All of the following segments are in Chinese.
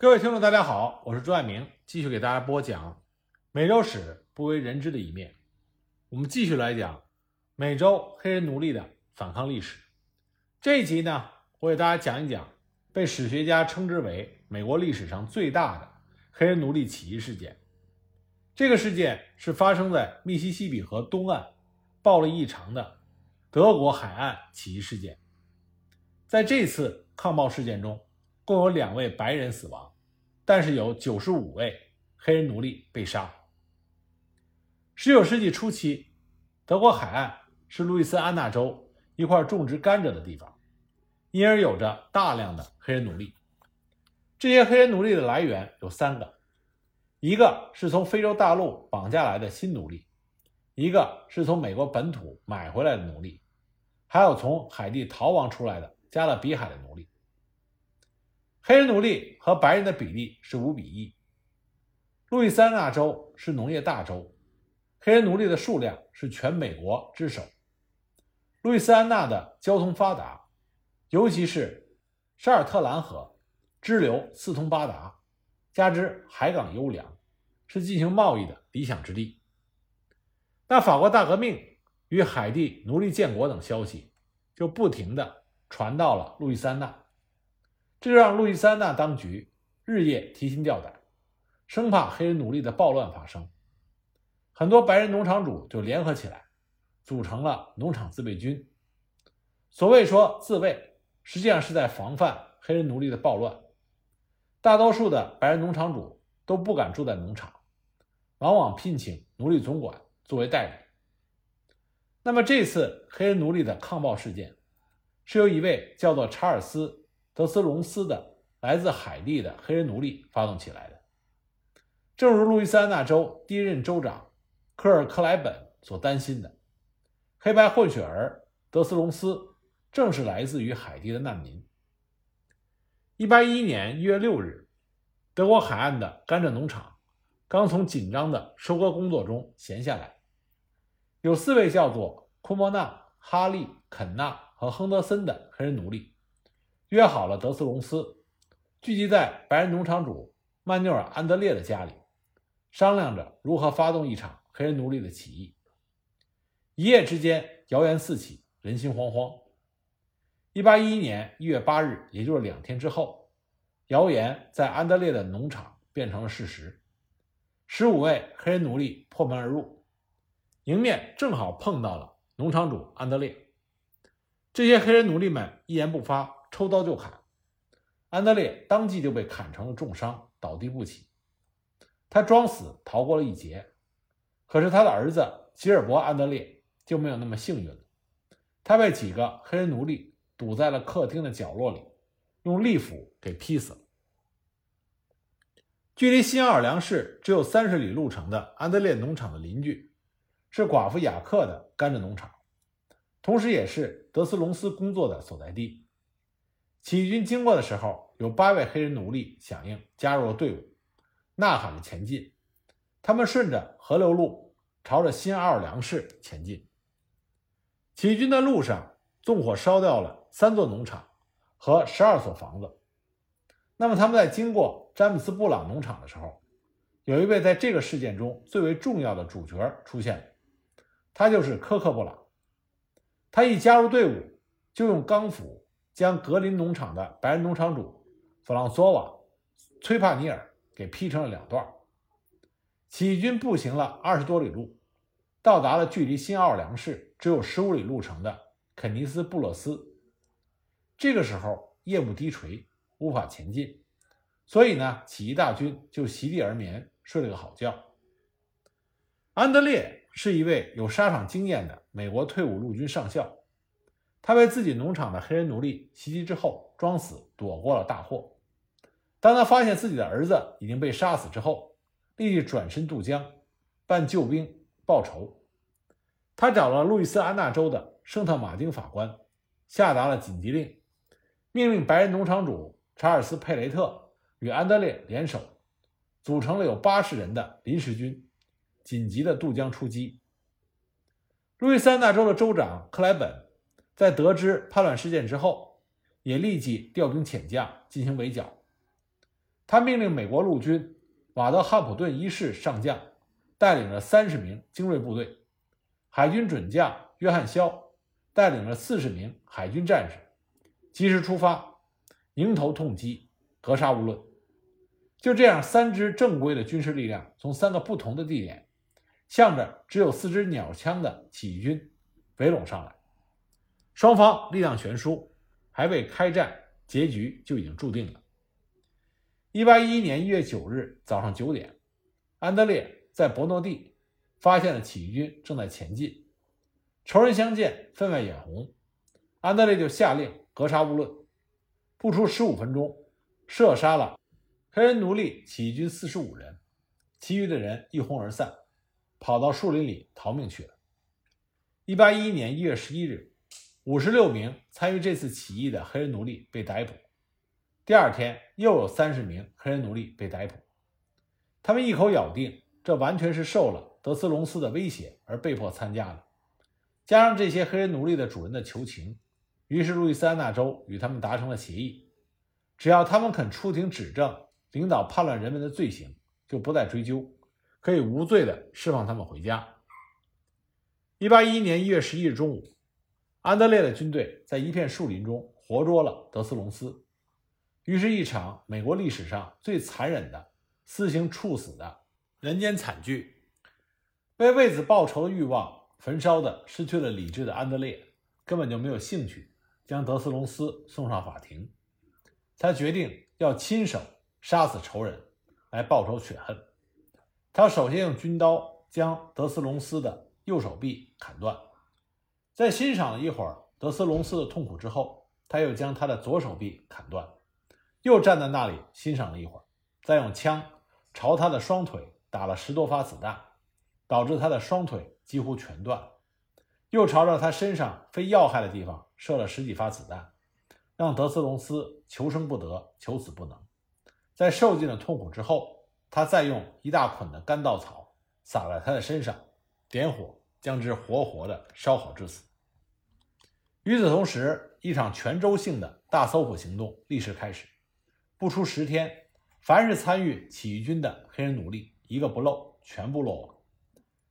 各位听众，大家好，我是朱爱明，继续给大家播讲美洲史不为人知的一面。我们继续来讲美洲黑人奴隶的反抗历史。这一集呢，我给大家讲一讲被史学家称之为美国历史上最大的黑人奴隶起义事件。这个事件是发生在密西西比河东岸暴力异常的德国海岸起义事件。在这次抗暴事件中，共有两位白人死亡，但是有九十五位黑人奴隶被杀。十九世纪初期，德国海岸是路易斯安那州一块种植甘蔗的地方，因而有着大量的黑人奴隶。这些黑人奴隶的来源有三个：一个是从非洲大陆绑架来的新奴隶，一个是从美国本土买回来的奴隶，还有从海地逃亡出来的加勒比海的奴隶。黑人奴隶和白人的比例是五比一。路易斯安那州是农业大州，黑人奴隶的数量是全美国之首。路易斯安那的交通发达，尤其是沙尔特兰河支流四通八达，加之海港优良，是进行贸易的理想之地。那法国大革命与海地奴隶建国等消息就不停地传到了路易斯安那。这就让路易斯安那当局日夜提心吊胆，生怕黑人奴隶的暴乱发生。很多白人农场主就联合起来，组成了农场自卫军。所谓说自卫，实际上是在防范黑人奴隶的暴乱。大多数的白人农场主都不敢住在农场，往往聘请奴隶总管作为代理。那么这次黑人奴隶的抗暴事件，是由一位叫做查尔斯。德斯隆斯的来自海地的黑人奴隶发动起来的，正如路易斯安那州第一任州长科尔克莱本所担心的，黑白混血儿德斯隆斯正是来自于海地的难民。一八一一年一月六日，德国海岸的甘蔗农场刚从紧张的收割工作中闲下来，有四位叫做库莫纳、哈利、肯纳和亨德森的黑人奴隶。约好了德斯隆斯，聚集在白人农场主曼纽尔·安德烈的家里，商量着如何发动一场黑人奴隶的起义。一夜之间，谣言四起，人心惶惶。一八一一年一月八日，也就是两天之后，谣言在安德烈的农场变成了事实。十五位黑人奴隶破门而入，迎面正好碰到了农场主安德烈。这些黑人奴隶们一言不发。抽刀就砍，安德烈当即就被砍成了重伤，倒地不起。他装死逃过了一劫，可是他的儿子吉尔伯·安德烈就没有那么幸运了。他被几个黑人奴隶堵在了客厅的角落里，用利斧给劈死了。距离新奥尔良市只有三十里路程的安德烈农场的邻居，是寡妇雅克的甘蔗农场，同时也是德斯隆斯工作的所在地。起义军经过的时候，有八位黑人奴隶响应，加入了队伍，呐喊着前进。他们顺着河流路，朝着新奥尔良市前进。起义军的路上，纵火烧掉了三座农场和十二所房子。那么他们在经过詹姆斯布朗农场的时候，有一位在这个事件中最为重要的主角出现了，他就是科克布朗。他一加入队伍，就用钢斧。将格林农场的白人农场主弗朗索瓦·崔帕尼尔给劈成了两段。起义军步行了二十多里路，到达了距离新奥尔良市只有十五里路程的肯尼斯布勒斯。这个时候夜幕低垂，无法前进，所以呢，起义大军就席地而眠，睡了个好觉。安德烈是一位有沙场经验的美国退伍陆军上校。他被自己农场的黑人奴隶袭击之后，装死躲过了大祸。当他发现自己的儿子已经被杀死之后，立即转身渡江，办救兵报仇。他找了路易斯安那州的圣特马丁法官，下达了紧急令，命令白人农场主查尔斯·佩雷特与安德烈联手，组成了有八十人的临时军，紧急的渡江出击。路易斯安那州的州长克莱本。在得知叛乱事件之后，也立即调兵遣将进行围剿。他命令美国陆军瓦德汉普顿一世上将带领着三十名精锐部队，海军准将约翰肖带领着四十名海军战士，及时出发，迎头痛击，格杀勿论。就这样，三支正规的军事力量从三个不同的地点，向着只有四支鸟枪的起义军围拢上来。双方力量悬殊，还未开战，结局就已经注定了。一八一一年一月九日早上九点，安德烈在伯诺蒂发现了起义军正在前进，仇人相见，分外眼红。安德烈就下令格杀勿论，不出十五分钟，射杀了。黑人奴隶起义军四十五人，其余的人一哄而散，跑到树林里逃命去了。一八一一年一月十一日，五十六名参与这次起义的黑人奴隶被逮捕。第二天，又有三十名黑人奴隶被逮捕。他们一口咬定，这完全是受了德斯隆斯的威胁而被迫参加的。加上这些黑人奴隶的主人的求情，于是路易斯安那州与他们达成了协议：只要他们肯出庭指证。领导叛乱人们的罪行就不再追究，可以无罪的释放他们回家。一八一一年一月十一日中午，安德烈的军队在一片树林中活捉了德斯隆斯，于是，一场美国历史上最残忍的私刑处死的人间惨剧。为为此报仇的欲望焚烧的失去了理智的安德烈，根本就没有兴趣将德斯隆斯送上法庭。他决定要亲手。杀死仇人，来报仇雪恨。他首先用军刀将德斯隆斯的右手臂砍断，在欣赏了一会儿德斯隆斯的痛苦之后，他又将他的左手臂砍断，又站在那里欣赏了一会儿，再用枪朝他的双腿打了十多发子弹，导致他的双腿几乎全断，又朝着他身上非要害的地方射了十几发子弹，让德斯隆斯求生不得，求死不能。在受尽了痛苦之后，他再用一大捆的干稻草撒在他的身上，点火将之活活的烧好致死。与此同时，一场全州性的大搜捕行动立时开始。不出十天，凡是参与起义军的黑人奴隶，一个不漏，全部落网。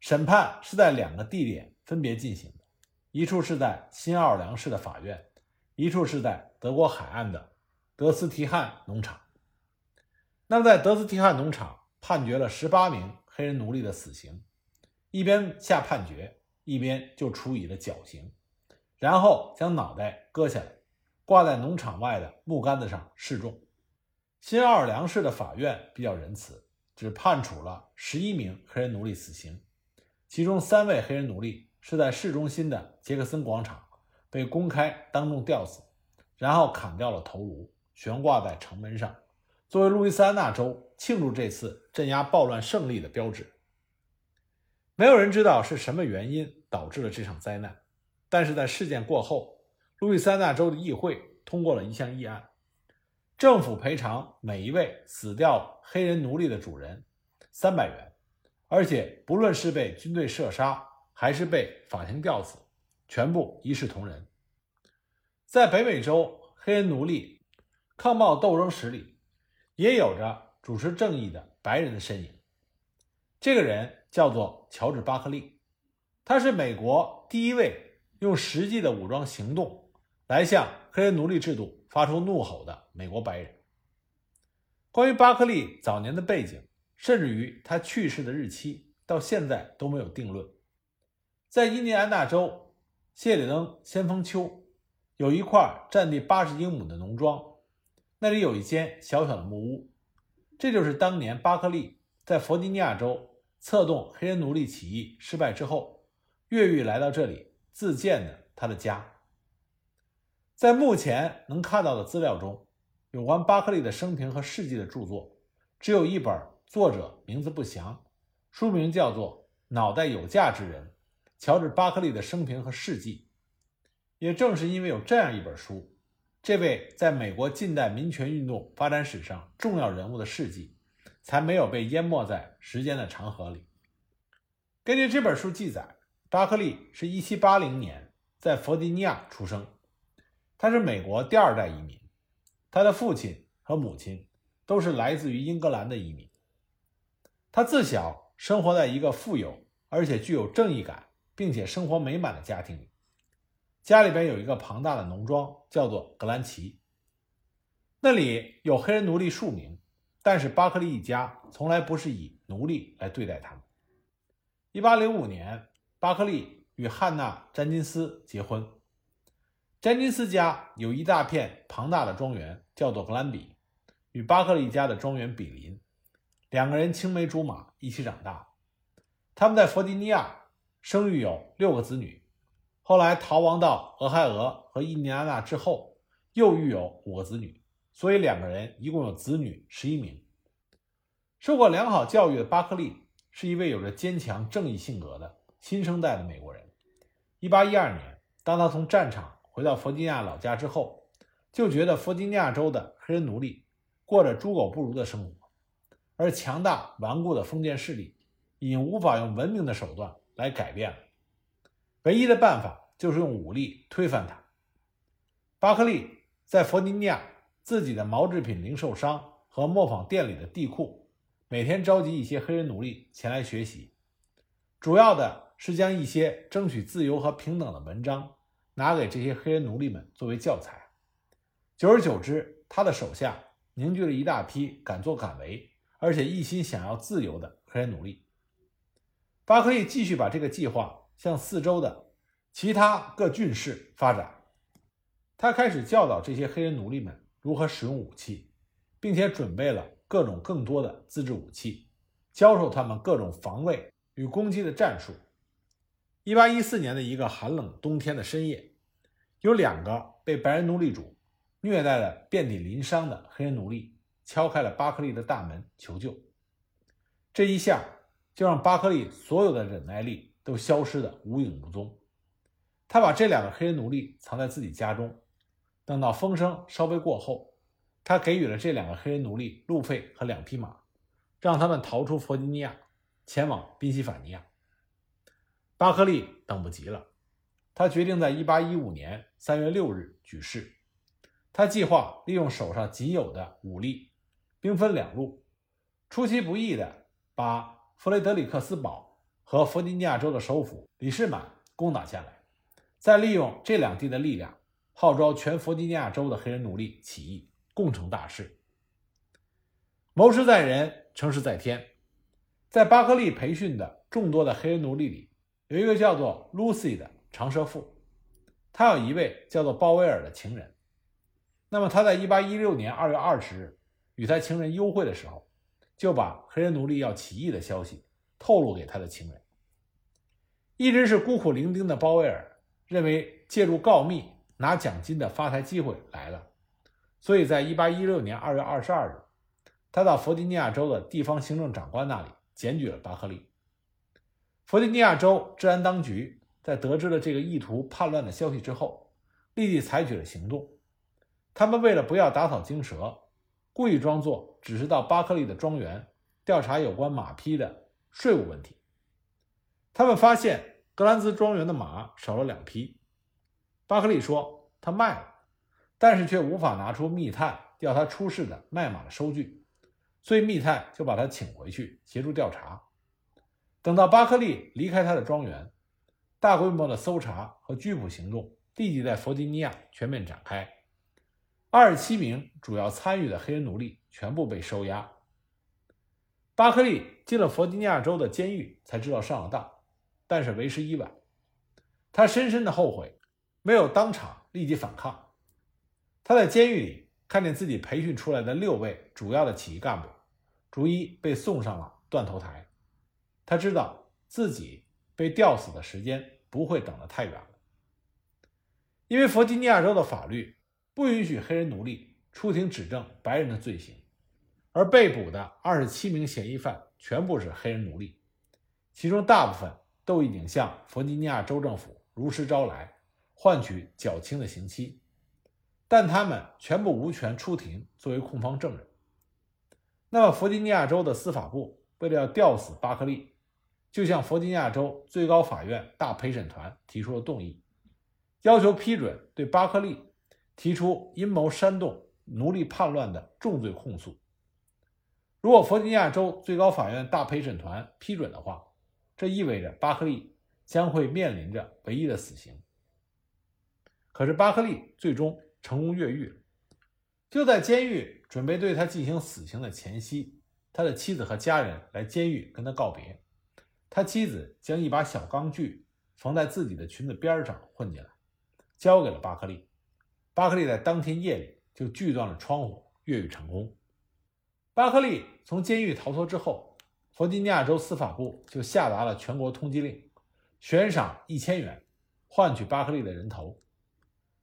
审判是在两个地点分别进行的，一处是在新奥尔良市的法院，一处是在德国海岸的德斯提汉农场。那么，在德斯提汉农场判决了十八名黑人奴隶的死刑，一边下判决，一边就处以了绞刑，然后将脑袋割下来，挂在农场外的木杆子上示众。新奥尔良市的法院比较仁慈，只判处了十一名黑人奴隶死刑，其中三位黑人奴隶是在市中心的杰克森广场被公开当众吊死，然后砍掉了头颅，悬挂在城门上。作为路易斯安那州庆祝这次镇压暴乱胜利的标志，没有人知道是什么原因导致了这场灾难。但是在事件过后，路易斯安那州的议会通过了一项议案，政府赔偿每一位死掉黑人奴隶的主人三百元，而且不论是被军队射杀还是被法庭吊死，全部一视同仁。在北美洲黑人奴隶抗暴斗争史里。也有着主持正义的白人的身影。这个人叫做乔治·巴克利，他是美国第一位用实际的武装行动来向黑人奴隶制度发出怒吼的美国白人。关于巴克利早年的背景，甚至于他去世的日期，到现在都没有定论。在印第安纳州谢里登先锋丘，有一块占地八十英亩的农庄。那里有一间小小的木屋，这就是当年巴克利在弗吉尼亚州策动黑人奴隶起义失败之后，越狱来到这里自建的他的家。在目前能看到的资料中，有关巴克利的生平和事迹的著作只有一本，作者名字不详，书名叫做《脑袋有价之人：乔治·巴克利的生平和事迹》。也正是因为有这样一本书。这位在美国近代民权运动发展史上重要人物的事迹，才没有被淹没在时间的长河里。根据这本书记载，巴克利是一七八零年在弗吉尼亚出生，他是美国第二代移民。他的父亲和母亲都是来自于英格兰的移民。他自小生活在一个富有而且具有正义感，并且生活美满的家庭里。家里边有一个庞大的农庄，叫做格兰奇。那里有黑人奴隶数名，但是巴克利一家从来不是以奴隶来对待他们。一八零五年，巴克利与汉娜·詹金斯结婚。詹金斯家有一大片庞大的庄园，叫做格兰比，与巴克利家的庄园比邻。两个人青梅竹马，一起长大。他们在弗吉尼亚生育有六个子女。后来逃亡到俄亥俄和印第安纳之后，又育有五个子女，所以两个人一共有子女十一名。受过良好教育的巴克利是一位有着坚强正义性格的新生代的美国人。一八一二年，当他从战场回到弗吉尼亚老家之后，就觉得弗吉尼亚州的黑人奴隶过着猪狗不如的生活，而强大顽固的封建势力已经无法用文明的手段来改变了。唯一的办法就是用武力推翻他。巴克利在弗吉尼亚自己的毛制品零售商和磨坊店里的地库，每天召集一些黑人奴隶前来学习，主要的是将一些争取自由和平等的文章拿给这些黑人奴隶们作为教材。久而久之，他的手下凝聚了一大批敢作敢为，而且一心想要自由的黑人奴隶。巴克利继续把这个计划。向四周的其他各郡市发展，他开始教导这些黑人奴隶们如何使用武器，并且准备了各种更多的自制武器，教授他们各种防卫与攻击的战术。一八一四年的一个寒冷冬天的深夜，有两个被白人奴隶主虐待的遍体鳞伤的黑人奴隶敲开了巴克利的大门求救。这一下就让巴克利所有的忍耐力。都消失的无影无踪。他把这两个黑人奴隶藏在自己家中，等到风声稍微过后，他给予了这两个黑人奴隶路费和两匹马，让他们逃出弗吉尼亚，前往宾夕法尼亚。巴克利等不及了，他决定在1815年3月6日举事。他计划利用手上仅有的武力，兵分两路，出其不意地把弗雷德里克斯堡。和弗吉尼亚州的首府里士满攻打下来，再利用这两地的力量，号召全弗吉尼亚州的黑人奴隶起义，共成大事。谋事在人，成事在天。在巴克利培训的众多的黑人奴隶里，有一个叫做 Lucy 的长舌妇，她有一位叫做鲍威尔的情人。那么他在1816年2月20日与他情人幽会的时候，就把黑人奴隶要起义的消息透露给他的情人。一直是孤苦伶仃的鲍威尔认为，借助告密拿奖金的发财机会来了，所以在1816年2月22日，他到弗吉尼亚州的地方行政长官那里检举了巴克利。弗吉尼亚州治安当局在得知了这个意图叛乱的消息之后，立即采取了行动。他们为了不要打草惊蛇，故意装作只是到巴克利的庄园调查有关马匹的税务问题。他们发现格兰兹庄园的马少了两匹，巴克利说他卖了，但是却无法拿出密探要他出示的卖马的收据，所以密探就把他请回去协助调查。等到巴克利离开他的庄园，大规模的搜查和拘捕行动立即在弗吉尼亚全面展开，二十七名主要参与的黑人奴隶全部被收押。巴克利进了弗吉尼亚州的监狱，才知道上了当。但是为时已晚，他深深的后悔，没有当场立即反抗。他在监狱里看见自己培训出来的六位主要的起义干部，逐一被送上了断头台。他知道自己被吊死的时间不会等得太远了，因为弗吉尼亚州的法律不允许黑人奴隶出庭指证白人的罪行，而被捕的二十七名嫌疑犯全部是黑人奴隶，其中大部分。都已经向弗吉尼亚州政府如实招来，换取较轻的刑期，但他们全部无权出庭作为控方证人。那么，弗吉尼亚州的司法部为了要吊死巴克利，就向弗吉尼亚州最高法院大陪审团提出了动议，要求批准对巴克利提出阴谋煽动奴隶叛乱的重罪控诉，如果弗吉尼亚州最高法院大陪审团批准的话，这意味着巴克利将会面临着唯一的死刑。可是巴克利最终成功越狱了。就在监狱准备对他进行死刑的前夕，他的妻子和家人来监狱跟他告别。他妻子将一把小钢锯缝在自己的裙子边上混进来，交给了巴克利。巴克利在当天夜里就锯断了窗户，越狱成功。巴克利从监狱逃脱之后，弗吉尼亚州司法部就下达了全国通缉令，悬赏一千元换取巴克利的人头。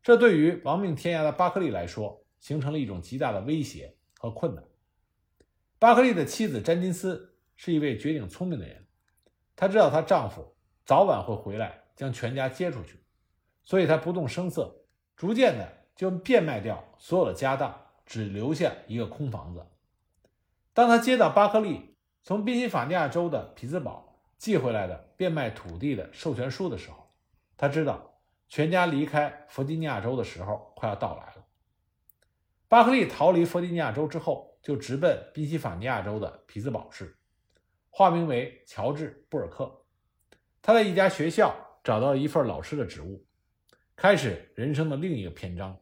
这对于亡命天涯的巴克利来说，形成了一种极大的威胁和困难。巴克利的妻子詹金斯是一位绝顶聪明的人，她知道她丈夫早晚会回来将全家接出去，所以她不动声色，逐渐的就变卖掉所有的家当，只留下一个空房子。当她接到巴克利从宾夕法尼亚州的匹兹堡寄回来的变卖土地的授权书的时候，她知道。全家离开弗吉尼亚州的时候快要到来了。巴克利逃离弗吉尼亚州之后，就直奔宾夕法尼亚州的匹兹堡市，化名为乔治·布尔克。他在一家学校找到了一份老师的职务，开始人生的另一个篇章。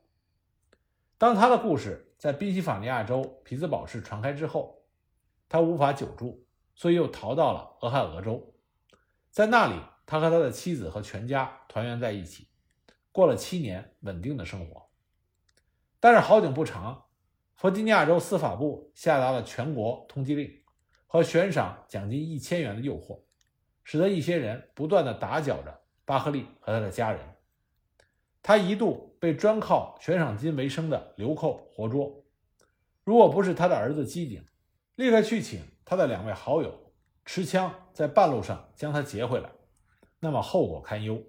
当他的故事在宾夕法尼亚州匹兹堡市传开之后，他无法久住，所以又逃到了俄亥俄州，在那里，他和他的妻子和全家团圆在一起。过了七年稳定的生活，但是好景不长，弗吉尼亚州司法部下达了全国通缉令和悬赏奖金一千元的诱惑，使得一些人不断的打搅着巴克利和他的家人。他一度被专靠悬赏金为生的流寇活捉。如果不是他的儿子机警，立刻去请他的两位好友持枪在半路上将他劫回来，那么后果堪忧。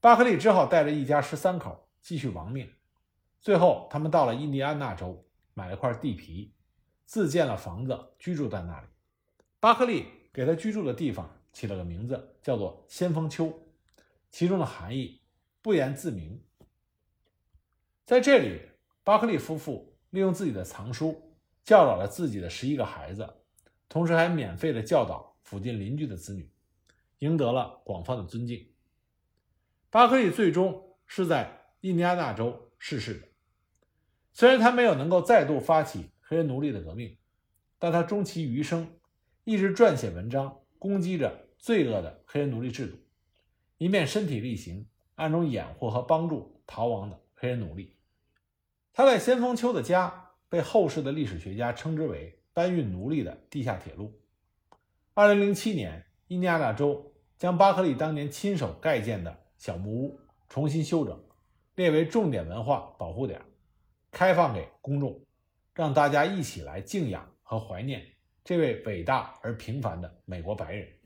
巴克利只好带着一家十三口继续亡命。最后，他们到了印第安纳州，买了块地皮，自建了房子，居住在那里。巴克利给他居住的地方起了个名字，叫做“先锋丘”，其中的含义不言自明。在这里，巴克利夫妇利用自己的藏书教导了自己的十一个孩子，同时还免费的教导附近邻居的子女，赢得了广泛的尊敬。巴克利最终是在印第安纳州逝世的。虽然他没有能够再度发起黑人奴隶的革命，但他终其余生一直撰写文章攻击着罪恶的黑人奴隶制度，一面身体力行，暗中掩护和帮助逃亡的黑人奴隶。他在先锋丘的家被后世的历史学家称之为搬运奴隶的地下铁路。二零零七年，印第安纳州将巴克利当年亲手盖建的。小木屋重新修整，列为重点文化保护点，开放给公众，让大家一起来敬仰和怀念这位伟大而平凡的美国白人。